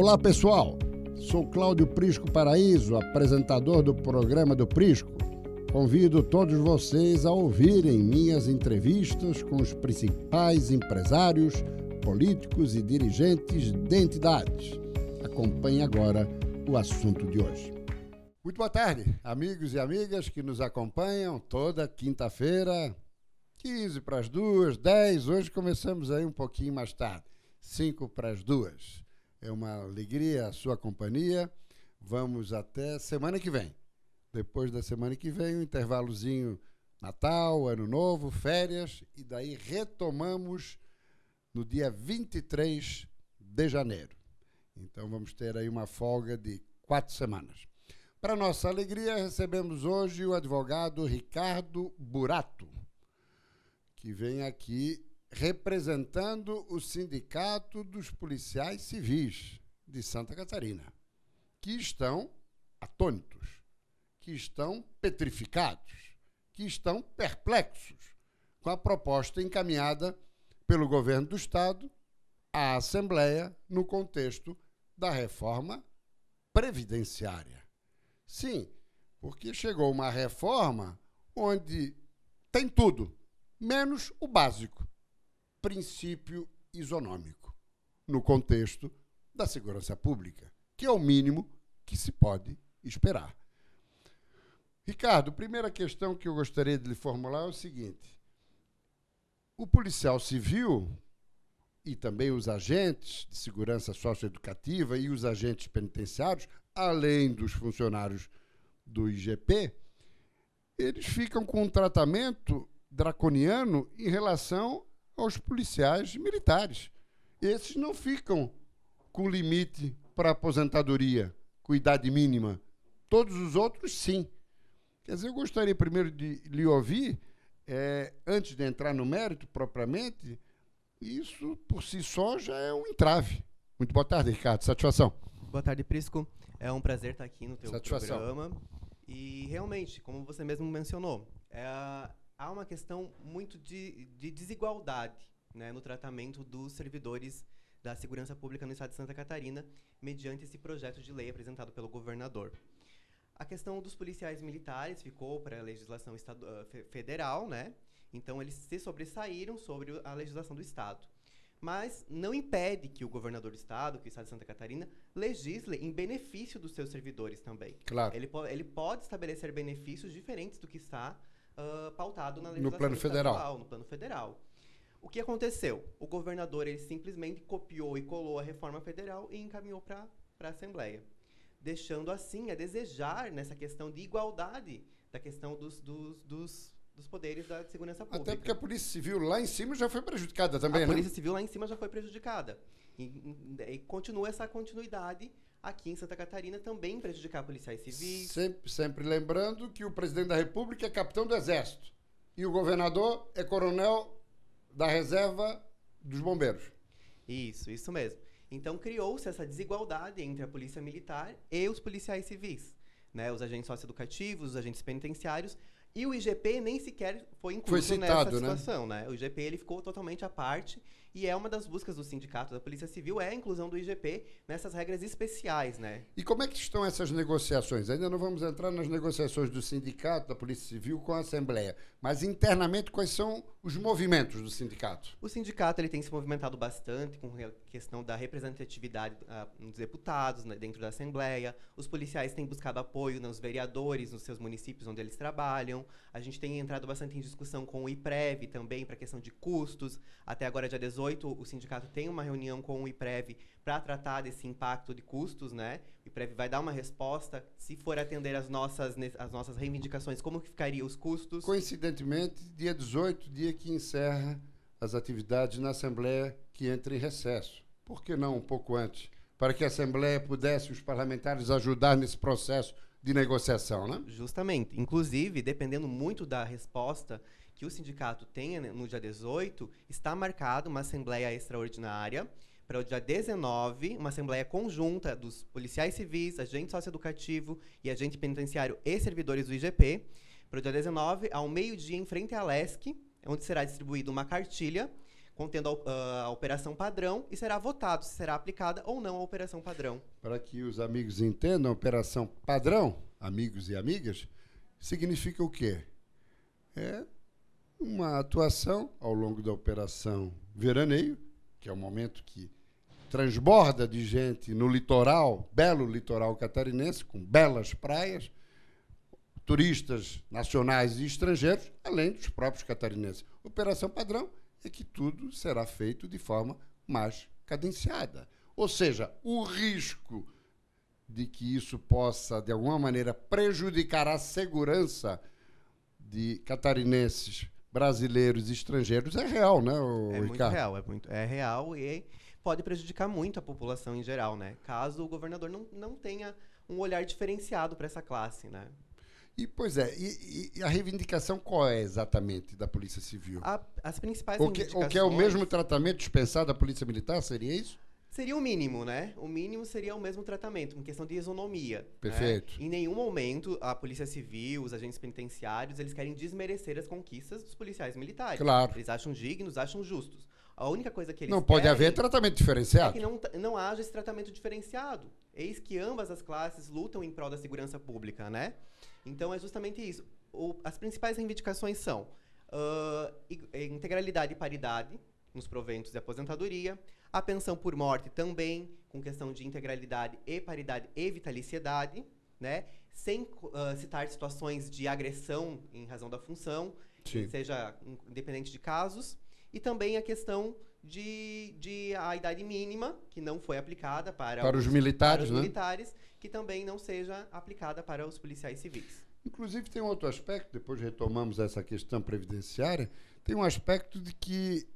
Olá pessoal, sou Cláudio Prisco Paraíso, apresentador do programa do Prisco. Convido todos vocês a ouvirem minhas entrevistas com os principais empresários, políticos e dirigentes de entidades. Acompanhe agora o assunto de hoje. Muito boa tarde, amigos e amigas que nos acompanham toda quinta-feira, 15 para as duas, 10. Hoje começamos aí um pouquinho mais tarde, 5 para as duas. É uma alegria a sua companhia. Vamos até semana que vem. Depois da semana que vem, um intervalozinho Natal, Ano Novo, férias, e daí retomamos no dia 23 de janeiro. Então vamos ter aí uma folga de quatro semanas. Para nossa alegria, recebemos hoje o advogado Ricardo Burato, que vem aqui representando o Sindicato dos Policiais Civis de Santa Catarina, que estão atônitos, que estão petrificados, que estão perplexos com a proposta encaminhada pelo governo do Estado à Assembleia no contexto da reforma previdenciária. Sim, porque chegou uma reforma onde tem tudo, menos o básico princípio isonômico, no contexto da segurança pública, que é o mínimo que se pode esperar. Ricardo, primeira questão que eu gostaria de lhe formular é o seguinte: o policial civil e também os agentes de segurança socioeducativa e os agentes penitenciários, além dos funcionários do IGP, eles ficam com um tratamento draconiano em relação aos policiais militares. Esses não ficam com limite para aposentadoria, com idade mínima. Todos os outros, sim. Quer dizer, eu gostaria primeiro de lhe ouvir, é, antes de entrar no mérito propriamente, isso por si só já é um entrave. Muito boa tarde, Ricardo. Satisfação. Boa tarde, Prisco. É um prazer estar aqui no teu Satisfação. programa. E realmente, como você mesmo mencionou, é, há uma questão muito de, de desigualdade né, no tratamento dos servidores da segurança pública no estado de Santa Catarina, mediante esse projeto de lei apresentado pelo governador. A questão dos policiais militares ficou para a legislação uh, federal, né? Então eles se sobressaíram sobre a legislação do estado. Mas não impede que o governador do estado, que o estado de Santa Catarina, legisle em benefício dos seus servidores também. Claro. Ele, po ele pode estabelecer benefícios diferentes do que está uh, pautado na legislação no plano federal. no plano federal. O que aconteceu? O governador ele simplesmente copiou e colou a reforma federal e encaminhou para a Assembleia, deixando assim a desejar nessa questão de igualdade da questão dos, dos, dos, dos poderes da segurança pública. Até porque a Polícia Civil lá em cima já foi prejudicada também, a né? A Polícia Civil lá em cima já foi prejudicada. E, e, e continua essa continuidade aqui em Santa Catarina também prejudicar policiais civis. Sempre, sempre lembrando que o presidente da República é capitão do Exército e o governador é coronel da reserva dos bombeiros. Isso, isso mesmo. Então criou-se essa desigualdade entre a polícia militar e os policiais civis, né? Os agentes socioeducativos, os agentes penitenciários, e o IGP nem sequer foi incluído foi citado, nessa né? situação, né? né? O IGP ele ficou totalmente à parte e é uma das buscas do sindicato da Polícia Civil é a inclusão do IGP nessas regras especiais, né? E como é que estão essas negociações? Ainda não vamos entrar nas negociações do sindicato da Polícia Civil com a Assembleia, mas internamente quais são os movimentos do sindicato? O sindicato ele tem se movimentado bastante com a questão da representatividade uh, dos deputados né, dentro da Assembleia. Os policiais têm buscado apoio nos vereadores, nos seus municípios onde eles trabalham. A gente tem entrado bastante em discussão com o IPREV também para a questão de custos. Até agora, dia 18, o sindicato tem uma reunião com o IPREV para tratar desse impacto de custos, né? O IPREV vai dar uma resposta. Se for atender as nossas, as nossas reivindicações, como que ficaria os custos? Coincidentemente, dia 18, dia que encerra as atividades na Assembleia que entra em recesso. Por que não um pouco antes? Para que a Assembleia pudesse, os parlamentares, ajudar nesse processo de negociação, né? Justamente. Inclusive, dependendo muito da resposta que o sindicato tenha no dia 18, está marcada uma assembleia extraordinária para o dia 19, uma assembleia conjunta dos policiais civis, agente socioeducativo e agente penitenciário e servidores do IGP, para o dia 19, ao meio-dia, em frente à LESC, onde será distribuída uma cartilha contendo a, uh, a, operação padrão e será votado se será aplicada ou não a operação padrão. Para que os amigos entendam, a operação padrão, amigos e amigas, significa o quê? É uma atuação ao longo da operação Veraneio, que é o momento que transborda de gente no litoral, belo litoral catarinense, com belas praias, turistas nacionais e estrangeiros, além dos próprios catarinenses. Operação padrão é que tudo será feito de forma mais cadenciada. Ou seja, o risco de que isso possa, de alguma maneira, prejudicar a segurança de catarinenses, brasileiros e estrangeiros é real, né, É muito real, é, muito, é real e pode prejudicar muito a população em geral, né? Caso o governador não, não tenha um olhar diferenciado para essa classe, né? E, pois é, e, e, a reivindicação qual é exatamente da Polícia Civil? A, as principais o que, reivindicações... O que é o mesmo tratamento dispensado da Polícia Militar, seria isso? Seria o mínimo, né? O mínimo seria o mesmo tratamento, em questão de isonomia. Né? Perfeito. Né? Em nenhum momento a Polícia Civil, os agentes penitenciários, eles querem desmerecer as conquistas dos policiais militares. Claro. Eles acham dignos, acham justos. A única coisa que eles Não pode haver tratamento diferenciado. É que não, não haja esse tratamento diferenciado. Eis que ambas as classes lutam em prol da segurança pública, né? Então é justamente isso. O, as principais reivindicações são uh, integralidade e paridade nos proventos de aposentadoria, a pensão por morte também, com questão de integralidade e paridade e vitaliciedade, né? sem uh, citar situações de agressão em razão da função, seja independente de casos, e também a questão de, de a idade mínima, que não foi aplicada para, para os, os militares, para os né? militares, que também não seja aplicada para os policiais civis. Inclusive tem um outro aspecto, depois retomamos essa questão previdenciária, tem um aspecto de que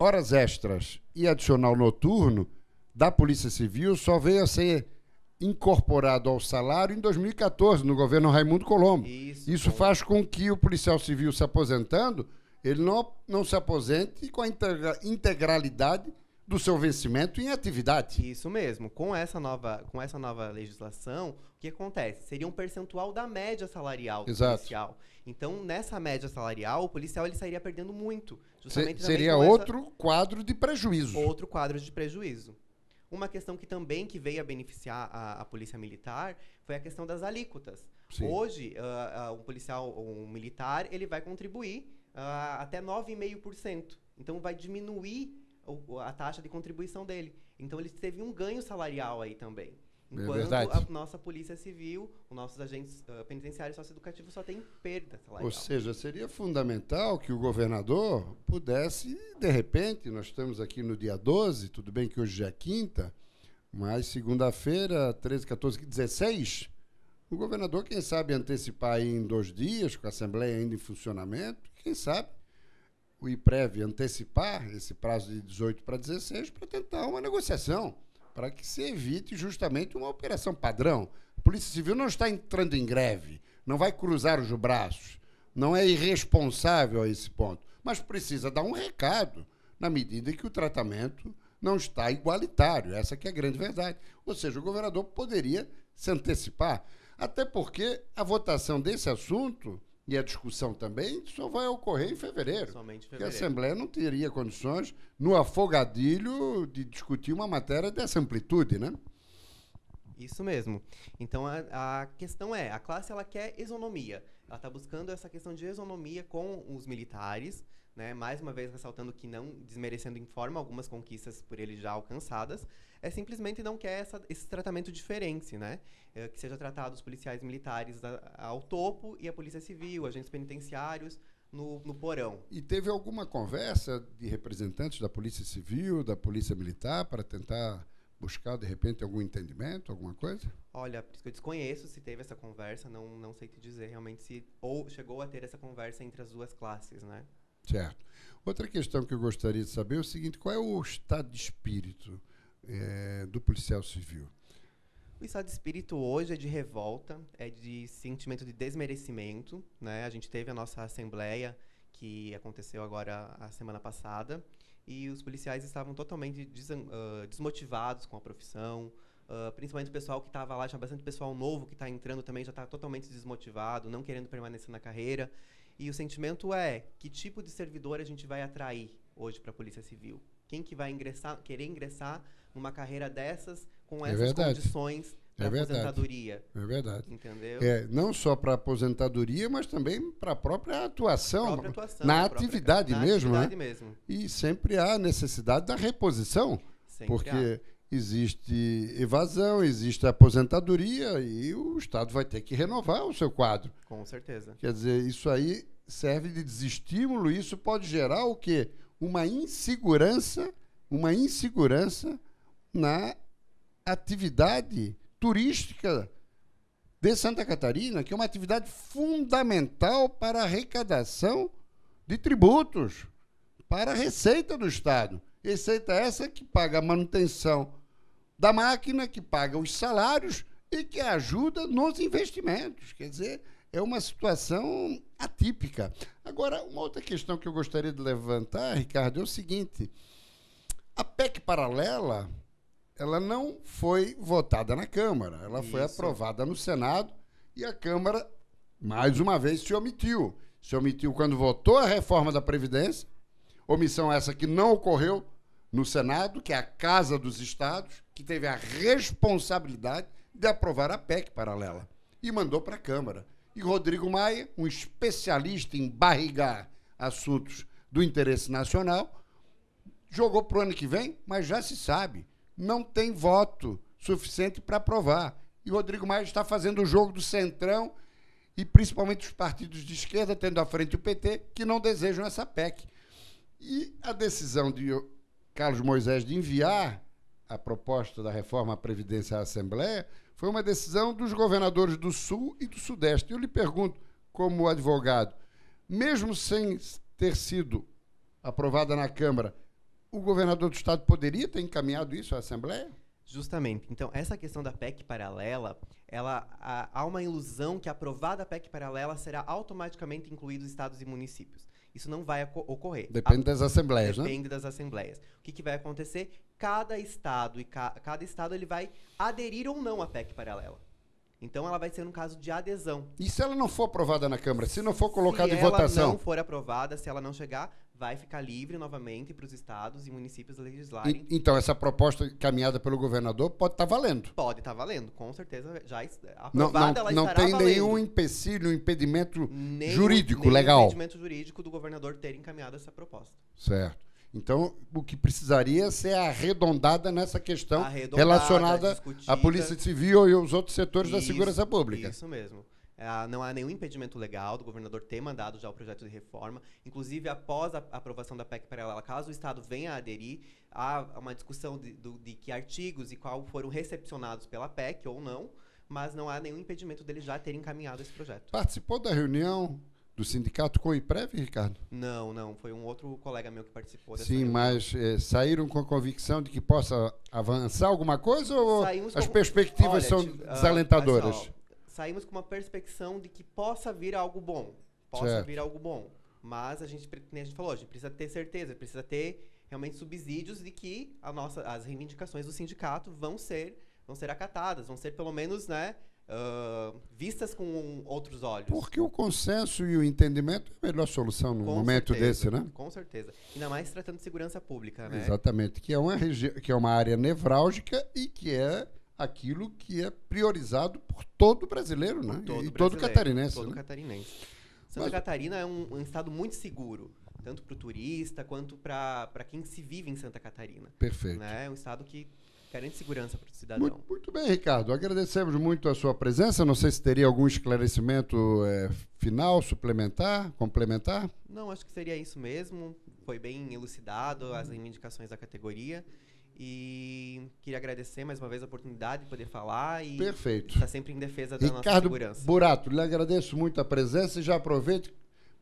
horas extras e adicional noturno da Polícia Civil só veio a ser incorporado ao salário em 2014, no governo Raimundo Colombo. Isso, Isso faz com que o policial civil se aposentando, ele não, não se aposente com a integra integralidade do seu vencimento em atividade. Isso mesmo. Com essa nova, com essa nova legislação, o que acontece? Seria um percentual da média salarial do Exato. policial. Então, nessa média salarial, o policial ele sairia perdendo muito. Justamente seria outro essa... quadro de prejuízo. Outro quadro de prejuízo. Uma questão que também que veio a beneficiar a, a polícia militar foi a questão das alíquotas. Sim. Hoje, uh, uh, um policial, um militar, ele vai contribuir uh, até 9,5%. Então, vai diminuir a taxa de contribuição dele. Então ele teve um ganho salarial aí também. É Enquanto é a nossa polícia civil, os nossos agentes uh, penitenciários socioeducativos só tem perda salarial. Ou seja, seria fundamental que o governador pudesse, de repente, nós estamos aqui no dia 12, tudo bem que hoje é quinta, mas segunda-feira, 13, 14, 16, o governador, quem sabe, antecipar aí em dois dias, com a Assembleia ainda em funcionamento, quem sabe, o IPREV antecipar esse prazo de 18 para 16 para tentar uma negociação, para que se evite justamente uma operação padrão. A Polícia Civil não está entrando em greve, não vai cruzar os braços, não é irresponsável a esse ponto, mas precisa dar um recado na medida em que o tratamento não está igualitário. Essa que é a grande verdade. Ou seja, o governador poderia se antecipar, até porque a votação desse assunto e a discussão também só vai ocorrer em fevereiro. Somente em fevereiro. Porque a Assembleia não teria condições, no afogadilho, de discutir uma matéria dessa amplitude, né? Isso mesmo. Então a, a questão é, a classe ela quer isonomia. Ela está buscando essa questão de isonomia com os militares, né? Mais uma vez ressaltando que não desmerecendo em forma algumas conquistas por eles já alcançadas, é simplesmente não quer essa, esse tratamento diferente, né? É, que seja tratado os policiais militares a, ao topo e a polícia civil, agentes penitenciários no, no porão. E teve alguma conversa de representantes da polícia civil, da polícia militar, para tentar buscar de repente algum entendimento, alguma coisa? Olha, eu desconheço se teve essa conversa, não, não sei te dizer realmente se ou chegou a ter essa conversa entre as duas classes, né? Certo. Outra questão que eu gostaria de saber é o seguinte: qual é o estado de espírito é, do policial civil? O estado de espírito hoje é de revolta, é de sentimento de desmerecimento. Né? A gente teve a nossa assembleia, que aconteceu agora a semana passada, e os policiais estavam totalmente des uh, desmotivados com a profissão. Uh, principalmente o pessoal que estava lá, tinha bastante pessoal novo que está entrando também, já está totalmente desmotivado, não querendo permanecer na carreira. E o sentimento é que tipo de servidor a gente vai atrair hoje para a Polícia Civil? Quem que vai ingressar, querer ingressar numa carreira dessas com é essas é condições para é aposentadoria? É verdade. Entendeu? É, não só para aposentadoria, mas também para a própria atuação, própria atuação na atividade própria, mesmo. Na atividade né? mesmo. E sempre há necessidade da reposição, sempre porque há. Existe evasão, existe aposentadoria e o Estado vai ter que renovar o seu quadro. Com certeza. Quer dizer, isso aí serve de desestímulo, isso pode gerar o quê? Uma insegurança, uma insegurança na atividade turística de Santa Catarina, que é uma atividade fundamental para a arrecadação de tributos, para a receita do Estado. Receita essa que paga a manutenção da máquina, que paga os salários e que ajuda nos investimentos. Quer dizer, é uma situação atípica. Agora, uma outra questão que eu gostaria de levantar, Ricardo, é o seguinte: a PEC paralela, ela não foi votada na Câmara, ela Isso. foi aprovada no Senado e a Câmara, mais uma vez, se omitiu. Se omitiu quando votou a reforma da Previdência, omissão essa que não ocorreu no Senado, que é a Casa dos Estados, que teve a responsabilidade de aprovar a PEC paralela e mandou para a Câmara. E Rodrigo Maia, um especialista em barrigar assuntos do interesse nacional, jogou para o ano que vem, mas já se sabe, não tem voto suficiente para aprovar. E Rodrigo Maia está fazendo o jogo do centrão e principalmente os partidos de esquerda, tendo à frente o PT, que não desejam essa PEC. E a decisão de Carlos Moisés de enviar a proposta da reforma à Previdência à Assembleia foi uma decisão dos governadores do Sul e do Sudeste. Eu lhe pergunto, como advogado, mesmo sem ter sido aprovada na Câmara, o governador do Estado poderia ter encaminhado isso à Assembleia? Justamente. Então, essa questão da PEC paralela, ela, há, uma ilusão que aprovada a PEC paralela será automaticamente incluídos estados e municípios. Isso não vai ocorrer. Depende das assembleias, Depende né? Depende das assembleias. O que, que vai acontecer? Cada estado e ca cada estado ele vai aderir ou não à PEC paralela. Então ela vai ser um caso de adesão. E se ela não for aprovada na Câmara, se não for colocada em votação? Se ela não for aprovada, se ela não chegar, vai ficar livre novamente para os estados e municípios legislarem. E, então essa proposta caminhada pelo governador pode estar tá valendo? Pode estar tá valendo, com certeza. Já aprovada, não, não, não tem valendo. nenhum empecilho, impedimento nenhum, jurídico nenhum legal. impedimento jurídico do governador ter encaminhado essa proposta. Certo. Então, o que precisaria ser arredondada nessa questão arredondada, relacionada discutida. à Polícia Civil e aos outros setores isso, da segurança pública. Isso mesmo. É, não há nenhum impedimento legal do governador ter mandado já o projeto de reforma. Inclusive, após a aprovação da PEC paralela, caso o Estado venha a aderir, há uma discussão de, de, de que artigos e qual foram recepcionados pela PEC ou não, mas não há nenhum impedimento dele já ter encaminhado esse projeto. Participou da reunião do sindicato com o IPREV, Ricardo? Não, não. Foi um outro colega meu que participou dessa Sim, reunião. mas é, saíram com a convicção de que possa avançar alguma coisa ou Saímos as com... perspectivas Olha, são uh, desalentadoras? Assim, ó, saímos com uma perspecção de que possa vir algo bom. Possa certo. vir algo bom. Mas a gente, a gente falou, a gente precisa ter certeza, precisa ter realmente subsídios de que a nossa, as reivindicações do sindicato vão ser, vão ser acatadas, vão ser pelo menos, né, uh, vistas com outros olhos. Porque o consenso e o entendimento é a melhor solução no com momento certeza, desse, né? Com certeza. Ainda mais tratando de segurança pública, né? Exatamente, que é uma, que é uma área nevrálgica e que é aquilo que é priorizado por todo brasileiro, né? Todo e todo catarinense. Todo né? catarinense. Santa Mas... Catarina é um, um estado muito seguro tanto para o turista quanto para quem se vive em Santa Catarina. Perfeito. Né? É um estado que garante segurança para o cidadão. Muito, muito, bem, Ricardo. Agradecemos muito a sua presença. Não sei se teria algum esclarecimento é, final, suplementar, complementar. Não, acho que seria isso mesmo. Foi bem elucidado as reivindicações da categoria. E queria agradecer mais uma vez a oportunidade de poder falar e Perfeito. estar sempre em defesa da Ricardo nossa segurança. Burato, lhe agradeço muito a presença e já aproveito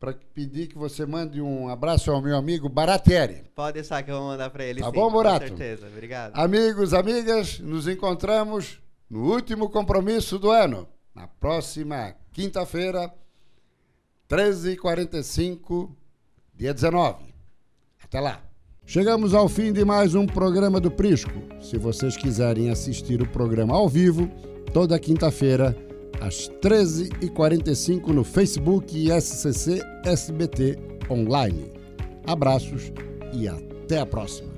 para pedir que você mande um abraço ao meu amigo Baratieri. Pode deixar que eu vou mandar para ele. Tá sim, bom, Burato? Com certeza, obrigado. Amigos, amigas, nos encontramos no último compromisso do ano, na próxima quinta-feira, 13h45, dia 19. Até lá. Chegamos ao fim de mais um programa do Prisco. Se vocês quiserem assistir o programa ao vivo, toda quinta-feira, às 13h45 no Facebook SCC SBT Online. Abraços e até a próxima.